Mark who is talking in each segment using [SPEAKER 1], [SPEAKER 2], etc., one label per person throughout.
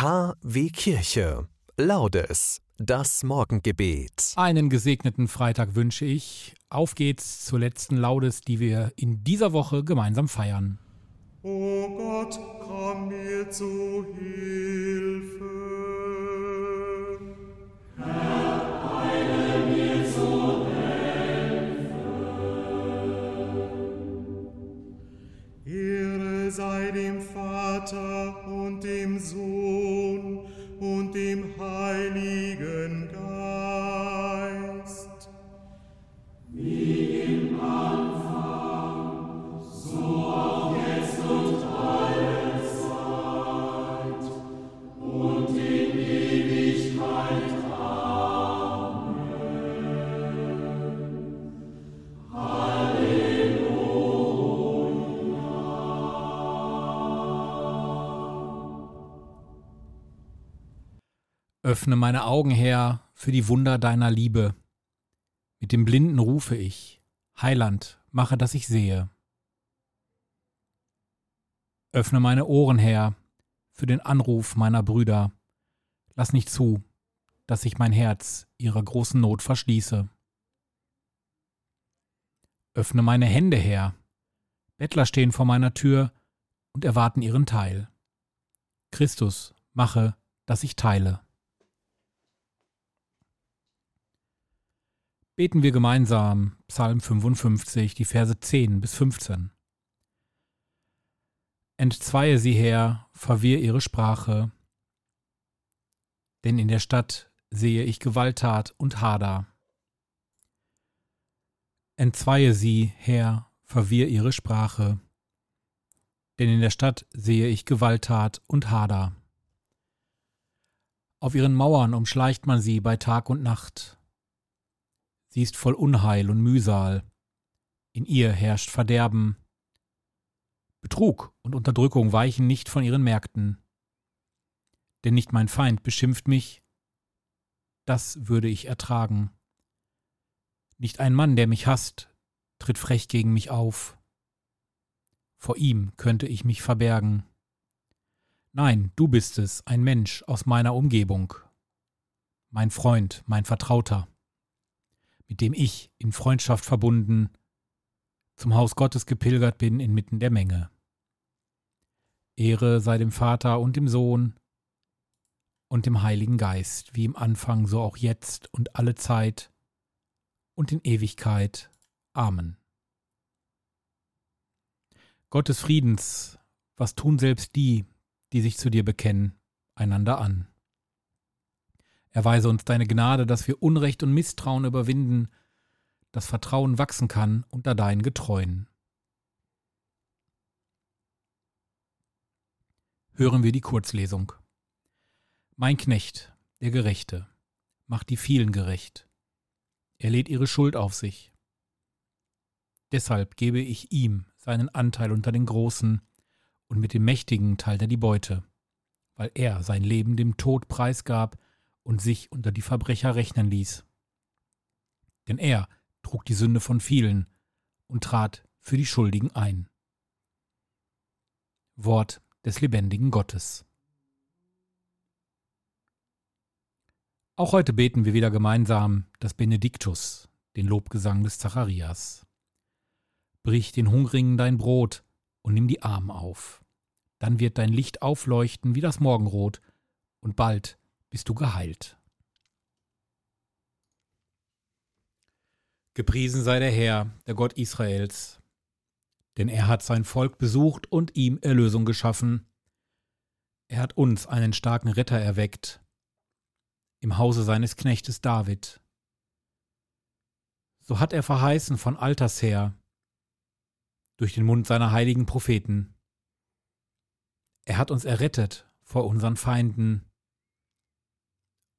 [SPEAKER 1] KW Kirche. Laudes. Das Morgengebet.
[SPEAKER 2] Einen gesegneten Freitag wünsche ich. Auf geht's zur letzten Laudes, die wir in dieser Woche gemeinsam feiern.
[SPEAKER 3] O Gott, komm mir zu Hilfe. Ehre sei dem Vater und dem Sohn
[SPEAKER 2] Öffne meine Augen her für die Wunder deiner Liebe. Mit dem Blinden rufe ich, Heiland, mache, dass ich sehe. Öffne meine Ohren her für den Anruf meiner Brüder. Lass nicht zu, dass ich mein Herz ihrer großen Not verschließe. Öffne meine Hände her. Bettler stehen vor meiner Tür und erwarten ihren Teil. Christus, mache, dass ich teile. Beten wir gemeinsam Psalm 55, die Verse 10 bis 15. Entzweie sie her, verwirr ihre Sprache, denn in der Stadt sehe ich Gewalttat und Hader. Entzweie sie her, verwirr ihre Sprache, denn in der Stadt sehe ich Gewalttat und Hader. Auf ihren Mauern umschleicht man sie bei Tag und Nacht. Sie ist voll Unheil und Mühsal. In ihr herrscht Verderben. Betrug und Unterdrückung weichen nicht von ihren Märkten. Denn nicht mein Feind beschimpft mich, das würde ich ertragen. Nicht ein Mann, der mich hasst, tritt frech gegen mich auf. Vor ihm könnte ich mich verbergen. Nein, du bist es, ein Mensch aus meiner Umgebung. Mein Freund, mein Vertrauter mit dem ich in Freundschaft verbunden zum Haus Gottes gepilgert bin inmitten der Menge. Ehre sei dem Vater und dem Sohn und dem Heiligen Geist, wie im Anfang, so auch jetzt und alle Zeit und in Ewigkeit. Amen. Gott des Friedens, was tun selbst die, die sich zu dir bekennen, einander an. Erweise uns deine Gnade, dass wir Unrecht und Misstrauen überwinden, dass Vertrauen wachsen kann unter deinen Getreuen. Hören wir die Kurzlesung. Mein Knecht, der Gerechte, macht die vielen gerecht. Er lädt ihre Schuld auf sich. Deshalb gebe ich ihm seinen Anteil unter den Großen, und mit dem Mächtigen teilt er die Beute, weil er sein Leben dem Tod preisgab und sich unter die Verbrecher rechnen ließ. Denn er trug die Sünde von vielen und trat für die Schuldigen ein. Wort des lebendigen Gottes. Auch heute beten wir wieder gemeinsam das Benediktus, den Lobgesang des Zacharias. Brich den Hungrigen dein Brot und nimm die Armen auf. Dann wird dein Licht aufleuchten wie das Morgenrot, und bald bist du geheilt. Gepriesen sei der Herr, der Gott Israels, denn er hat sein Volk besucht und ihm Erlösung geschaffen. Er hat uns einen starken Retter erweckt, im Hause seines Knechtes David. So hat er verheißen von alters her, durch den Mund seiner heiligen Propheten. Er hat uns errettet vor unseren Feinden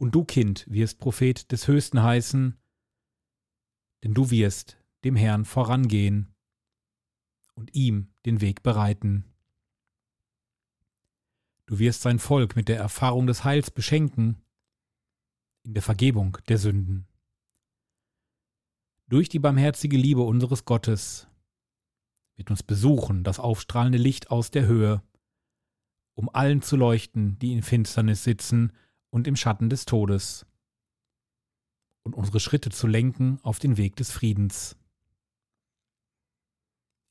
[SPEAKER 2] Und du, Kind, wirst Prophet des Höchsten heißen, denn du wirst dem Herrn vorangehen und ihm den Weg bereiten. Du wirst sein Volk mit der Erfahrung des Heils beschenken, in der Vergebung der Sünden. Durch die barmherzige Liebe unseres Gottes wird uns besuchen das aufstrahlende Licht aus der Höhe, um allen zu leuchten, die in Finsternis sitzen und im Schatten des Todes, und unsere Schritte zu lenken auf den Weg des Friedens.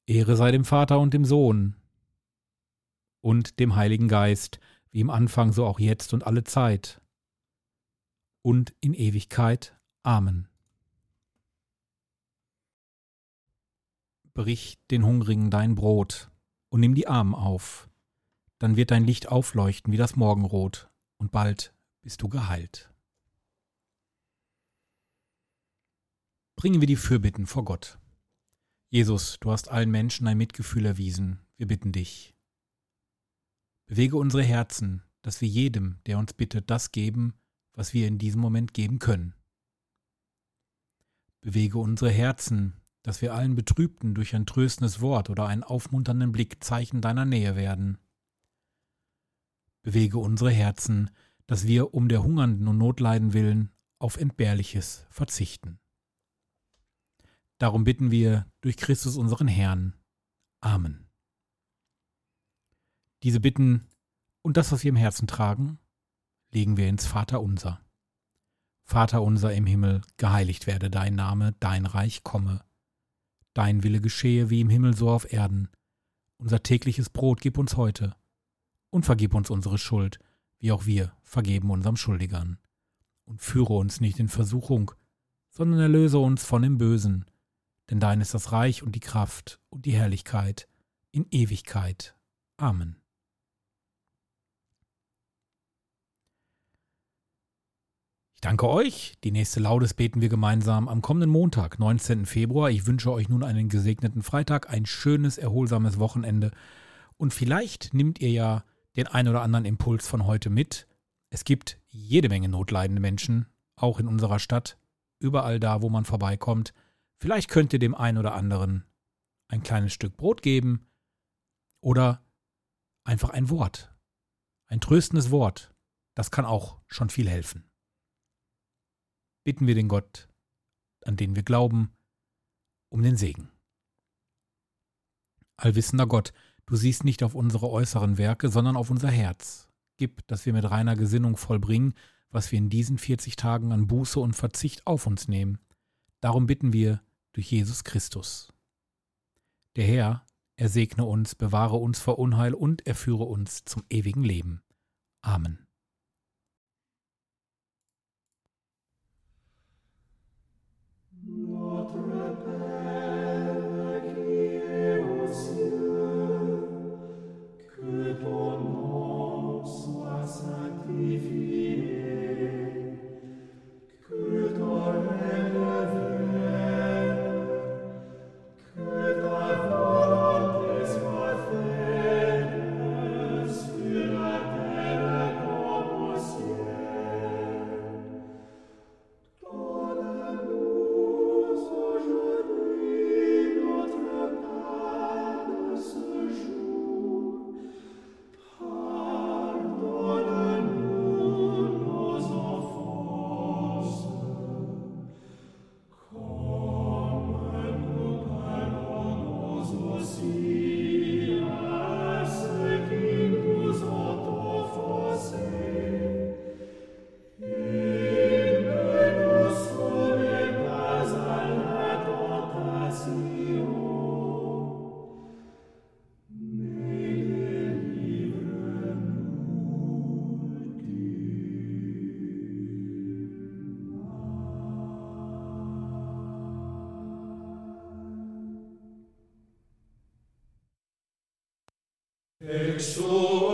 [SPEAKER 2] Ehre sei dem Vater und dem Sohn und dem Heiligen Geist, wie im Anfang so auch jetzt und alle Zeit und in Ewigkeit. Amen. Brich den Hungrigen dein Brot und nimm die Armen auf, dann wird dein Licht aufleuchten wie das Morgenrot, und bald bist du geheilt. Bringen wir die Fürbitten vor Gott. Jesus, du hast allen Menschen ein Mitgefühl erwiesen. Wir bitten dich. Bewege unsere Herzen, dass wir jedem, der uns bittet, das geben, was wir in diesem Moment geben können. Bewege unsere Herzen, dass wir allen Betrübten durch ein tröstendes Wort oder einen aufmunternden Blick Zeichen deiner Nähe werden. Bewege unsere Herzen, dass wir um der Hungernden und Notleiden willen auf Entbehrliches verzichten. Darum bitten wir durch Christus unseren Herrn. Amen. Diese Bitten und das, was wir im Herzen tragen, legen wir ins Vaterunser. Vater unser im Himmel, geheiligt werde dein Name, dein Reich komme. Dein Wille geschehe wie im Himmel so auf Erden. Unser tägliches Brot gib uns heute. Und vergib uns unsere Schuld, wie auch wir vergeben unserem Schuldigern. Und führe uns nicht in Versuchung, sondern erlöse uns von dem Bösen denn dein ist das Reich und die Kraft und die Herrlichkeit in Ewigkeit. Amen. Ich danke euch. Die nächste Laudes beten wir gemeinsam am kommenden Montag, 19. Februar. Ich wünsche euch nun einen gesegneten Freitag, ein schönes, erholsames Wochenende. Und vielleicht nimmt ihr ja den ein oder anderen Impuls von heute mit. Es gibt jede Menge notleidende Menschen, auch in unserer Stadt, überall da, wo man vorbeikommt. Vielleicht könnt ihr dem einen oder anderen ein kleines Stück Brot geben oder einfach ein Wort, ein tröstendes Wort. Das kann auch schon viel helfen. Bitten wir den Gott, an den wir glauben, um den Segen. Allwissender Gott, du siehst nicht auf unsere äußeren Werke, sondern auf unser Herz. Gib, dass wir mit reiner Gesinnung vollbringen, was wir in diesen 40 Tagen an Buße und Verzicht auf uns nehmen. Darum bitten wir durch Jesus Christus. Der Herr, er segne uns, bewahre uns vor Unheil und er führe uns zum ewigen Leben. Amen.
[SPEAKER 3] Exo